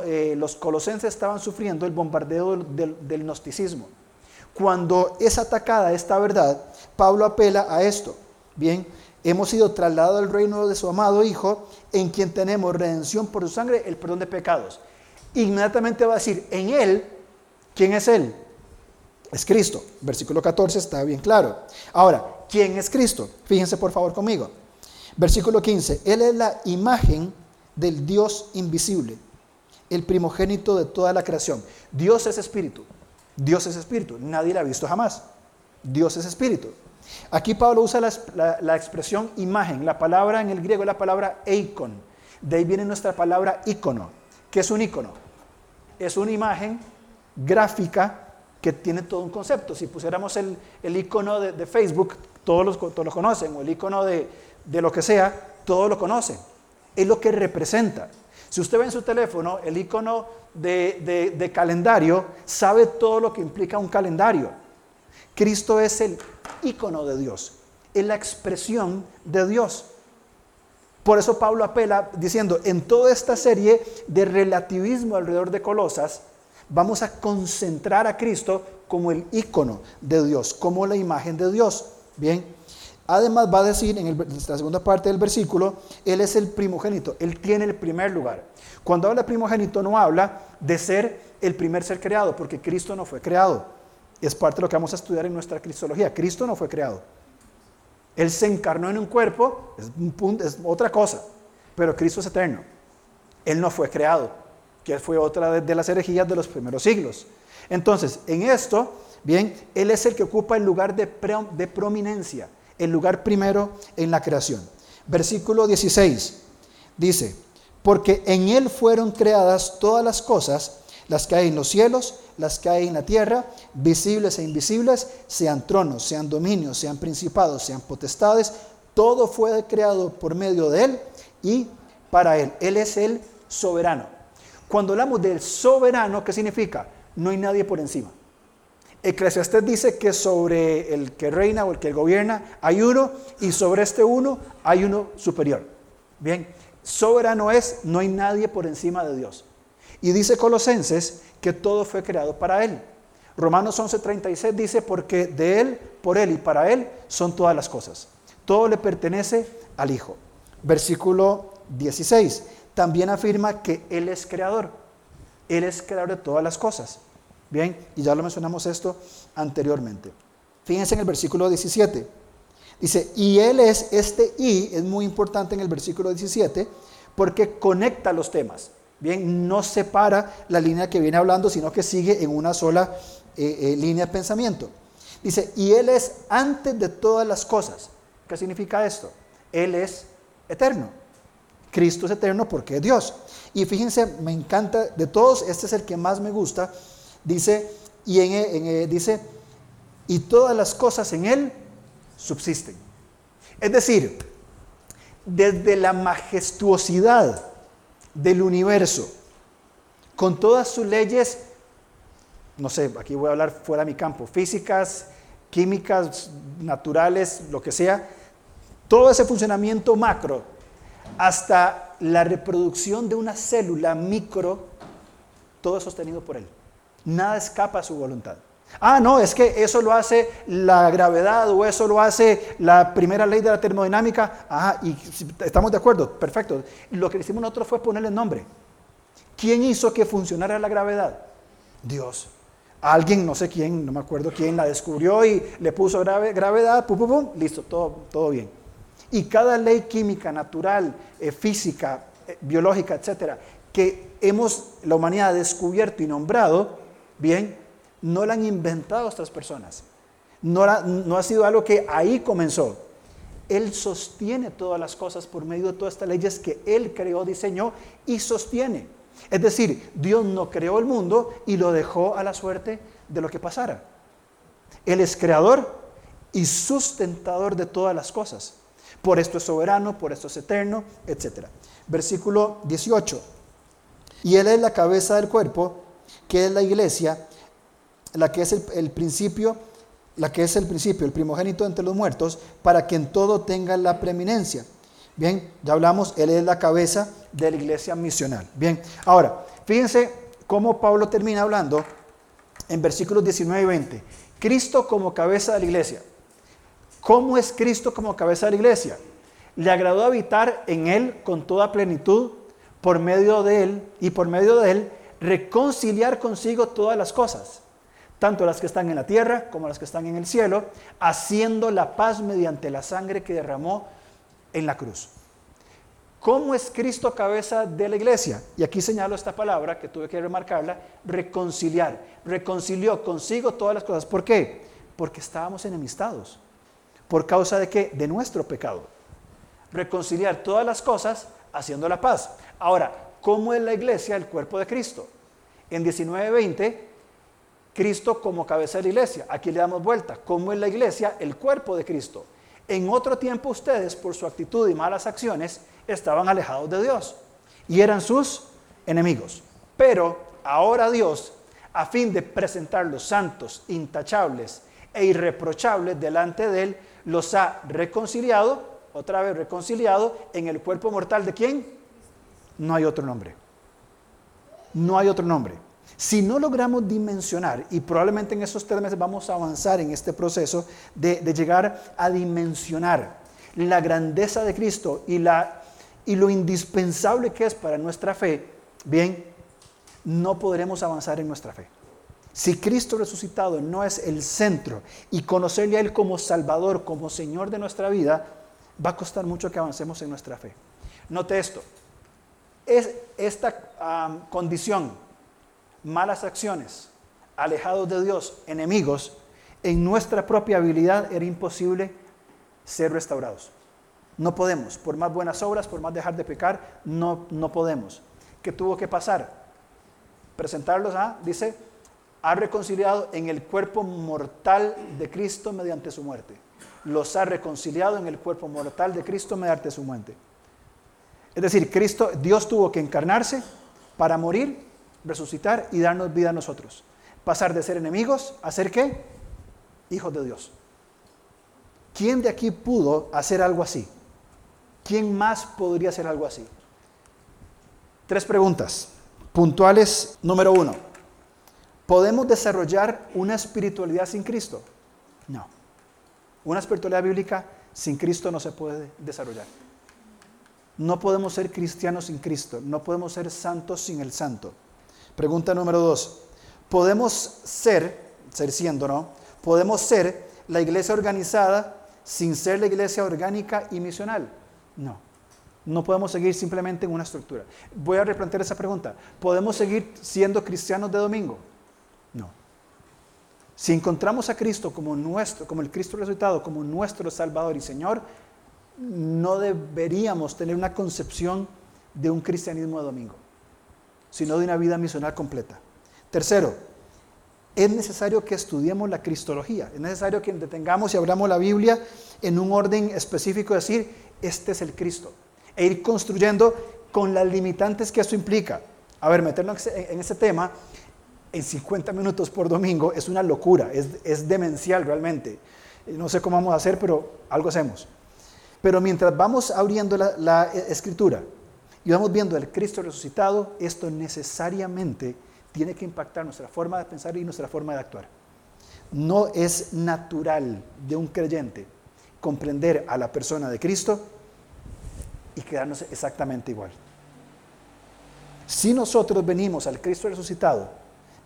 eh, los, colosenses estaban sufriendo el bombardeo del, del, gnosticismo. Cuando es atacada esta verdad, Pablo apela a esto. Bien, hemos sido trasladados al reino de su amado Hijo, en quien tenemos redención por su sangre, el perdón de pecados. Inmediatamente va a decir, en Él, ¿quién es Él? es Cristo. Versículo 14 está bien claro. Ahora, ¿quién es Cristo? Fíjense por favor conmigo. Versículo 15, Él es la imagen del Dios invisible, el primogénito de toda la creación. Dios es espíritu. Dios es espíritu. Nadie la ha visto jamás. Dios es espíritu. Aquí Pablo usa la, expresión imagen. La palabra en el griego es la palabra eikon. De ahí viene nuestra palabra icono. ¿Qué es un icono? Es una imagen gráfica que tiene todo un concepto. Si pusiéramos el, icono de, Facebook, todos lo todos conocen, o el icono de, lo que sea, todos lo conocen. Es lo que representa. Si usted ve en su teléfono el icono de, de calendario, sabe todo lo que implica un calendario. Cristo es el icono de Dios, es la expresión de Dios. Por eso Pablo apela diciendo, en toda esta serie de relativismo alrededor de Colosas, vamos a concentrar a Cristo como el icono de Dios, como la imagen de Dios. Bien, además va a decir en, la segunda parte del versículo, Él es el primogénito, Él tiene el primer lugar. Cuando habla de primogénito no habla de ser el primer ser creado, porque Cristo no fue creado. Es parte de lo que vamos a estudiar en nuestra cristología. Cristo no fue creado. Él se encarnó en un cuerpo, es, otra cosa, pero Cristo es eterno. Él no fue creado que fue otra de las herejías de los primeros siglos. Entonces, en esto, bien, Él es el que ocupa el lugar de prominencia, el lugar primero en la creación. Versículo 16 dice, porque en Él fueron creadas todas las cosas, las que hay en los cielos, las que hay en la tierra, visibles e invisibles, sean tronos, sean dominios, sean principados, sean potestades, todo fue creado por medio de Él y para Él. Él es el soberano. Cuando hablamos del soberano, ¿qué significa? No hay nadie por encima. Eclesiastés dice que sobre el que reina o el que gobierna hay uno y sobre este uno hay uno superior. Bien, soberano es, no hay nadie por encima de Dios. Y dice Colosenses que todo fue creado para Él. Romanos 11:36 dice, porque de Él, por Él y para Él son todas las cosas. Todo le pertenece al Hijo. Versículo 16 también afirma que Él es creador. Él es creador de todas las cosas. Bien, y ya lo mencionamos esto anteriormente. Fíjense en el versículo 17. Dice, y Él es, este y es muy importante en el versículo 17 porque conecta los temas. Bien, no separa la línea que viene hablando, sino que sigue en una sola eh, eh, línea de pensamiento. Dice, y Él es antes de todas las cosas. ¿Qué significa esto? Él es eterno. Cristo es eterno porque es Dios. Y fíjense, me encanta, de todos, este es el que más me gusta. Dice, y en, dice, y todas las cosas en Él subsisten. Es decir, desde la majestuosidad del universo, con todas sus leyes, no sé, aquí voy a hablar fuera de mi campo, físicas, químicas, naturales, lo que sea, todo ese funcionamiento macro hasta la reproducción de una célula micro, todo es sostenido por Él. Nada escapa a su voluntad. Ah, no, es que eso lo hace la gravedad o eso lo hace la primera ley de la termodinámica. Ajá, y estamos de acuerdo, perfecto. Lo que hicimos nosotros fue ponerle nombre. ¿Quién hizo que funcionara la gravedad? Dios. Alguien, no sé quién, no me acuerdo quién, la descubrió y le puso gravedad, pum, pum, pum, listo, todo, todo bien. Y cada ley química, natural, eh, física, eh, biológica, etcétera, que hemos, la humanidad descubierto y nombrado, bien, no la han inventado estas personas. No, no ha sido algo que ahí comenzó. Él sostiene todas las cosas por medio de todas estas leyes que Él creó, diseñó y sostiene. Es decir, Dios no creó el mundo y lo dejó a la suerte de lo que pasara. Él es creador y sustentador de todas las cosas. Por esto es soberano, por esto es eterno, etc. Versículo 18. Y Él es la cabeza del cuerpo, que es la iglesia, la que es el, principio, la que es el principio, el primogénito entre los muertos, para que en todo tenga la preeminencia. Bien, ya hablamos, Él es la cabeza de la iglesia misional. Bien, ahora, fíjense cómo Pablo termina hablando en versículos 19 y 20. Cristo como cabeza de la iglesia. ¿Cómo es Cristo como cabeza de la iglesia? Le agradó habitar en Él con toda plenitud, por medio de Él y por medio de Él reconciliar consigo todas las cosas, tanto las que están en la tierra como las que están en el cielo, haciendo la paz mediante la sangre que derramó en la cruz. ¿Cómo es Cristo cabeza de la iglesia? Y aquí señalo esta palabra que tuve que remarcarla, reconciliar. Reconcilió consigo todas las cosas. ¿Por qué? Porque estábamos enemistados. ¿Por causa de qué? De nuestro pecado. Reconciliar todas las cosas haciendo la paz. Ahora, ¿cómo es la iglesia el cuerpo de Cristo? En 1920, Cristo como cabeza de la iglesia. Aquí le damos vuelta. ¿Cómo es la iglesia el cuerpo de Cristo? En otro tiempo ustedes, por su actitud y malas acciones, estaban alejados de Dios y eran sus enemigos. Pero ahora Dios, a fin de presentarlos santos, intachables e irreprochables delante de Él, los ha reconciliado, otra vez reconciliado, en el cuerpo mortal de quién? No hay otro nombre. No hay otro nombre. Si no logramos dimensionar, y probablemente en esos tres meses vamos a avanzar en este proceso de, llegar a dimensionar la grandeza de Cristo y y lo indispensable que es para nuestra fe, bien, no podremos avanzar en nuestra fe. Si Cristo resucitado no es el centro y conocerle a Él como Salvador, como Señor de nuestra vida, va a costar mucho que avancemos en nuestra fe. Note esto, es esta condición, malas acciones, alejados de Dios, enemigos, en nuestra propia habilidad era imposible ser restaurados. No podemos, por más buenas obras, por más dejar de pecar, no, no podemos. ¿Qué tuvo que pasar? Presentarlos a, dice, ha reconciliado en el cuerpo mortal de Cristo mediante su muerte. Los ha reconciliado en el cuerpo mortal de Cristo mediante su muerte. Es decir, Cristo, Dios tuvo que encarnarse para morir, resucitar y darnos vida a nosotros. Pasar de ser enemigos a ser qué? Hijos de Dios. ¿Quién de aquí pudo hacer algo así? ¿Quién más podría hacer algo así? Tres preguntas puntuales. Número uno, ¿podemos desarrollar una espiritualidad sin Cristo? No. Una espiritualidad bíblica sin Cristo no se puede desarrollar. No podemos ser cristianos sin Cristo. No podemos ser santos sin el santo. Pregunta número dos. ¿Podemos ser, ser siendo, no? ¿Podemos ser la iglesia organizada sin ser la iglesia orgánica y misional? No. No podemos seguir simplemente en una estructura. Voy a replantear esa pregunta. ¿Podemos seguir siendo cristianos de domingo? No. Si encontramos a Cristo como nuestro, como el Cristo resucitado, como nuestro Salvador y Señor, no deberíamos tener una concepción de un cristianismo de domingo, sino de una vida misional completa. Tercero, es necesario que estudiemos la cristología, es necesario que detengamos y abramos la Biblia en un orden específico, decir, este es el Cristo. E ir construyendo con las limitantes que eso implica. A ver, meternos en ese tema en 50 minutos por domingo es una locura, es, demencial realmente. No sé cómo vamos a hacer, pero algo hacemos. Pero mientras vamos abriendo la, la escritura y vamos viendo el Cristo resucitado, esto necesariamente tiene que impactar nuestra forma de pensar y nuestra forma de actuar. No es natural de un creyente comprender a la persona de Cristo y quedarnos exactamente igual. Si nosotros venimos al Cristo resucitado,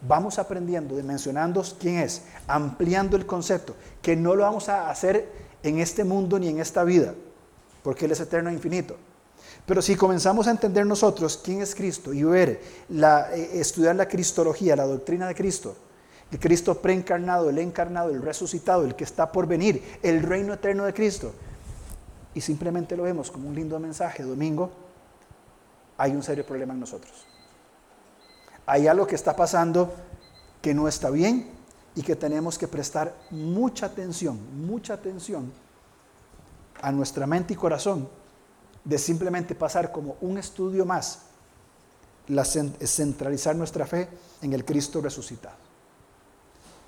vamos aprendiendo, dimensionando quién es, ampliando el concepto, que no lo vamos a hacer en este mundo ni en esta vida, porque Él es eterno e infinito. Pero si comenzamos a entender nosotros quién es Cristo y ver, la, eh, estudiar la cristología, la doctrina de Cristo, el Cristo preencarnado, el encarnado, el resucitado, el que está por venir, el reino eterno de Cristo. Y simplemente lo vemos como un lindo mensaje domingo, hay un serio problema en nosotros. Hay algo que está pasando que no está bien y que tenemos que prestar mucha atención, mucha atención a nuestra mente y corazón de simplemente pasar como un estudio más, centralizar nuestra fe en el Cristo resucitado.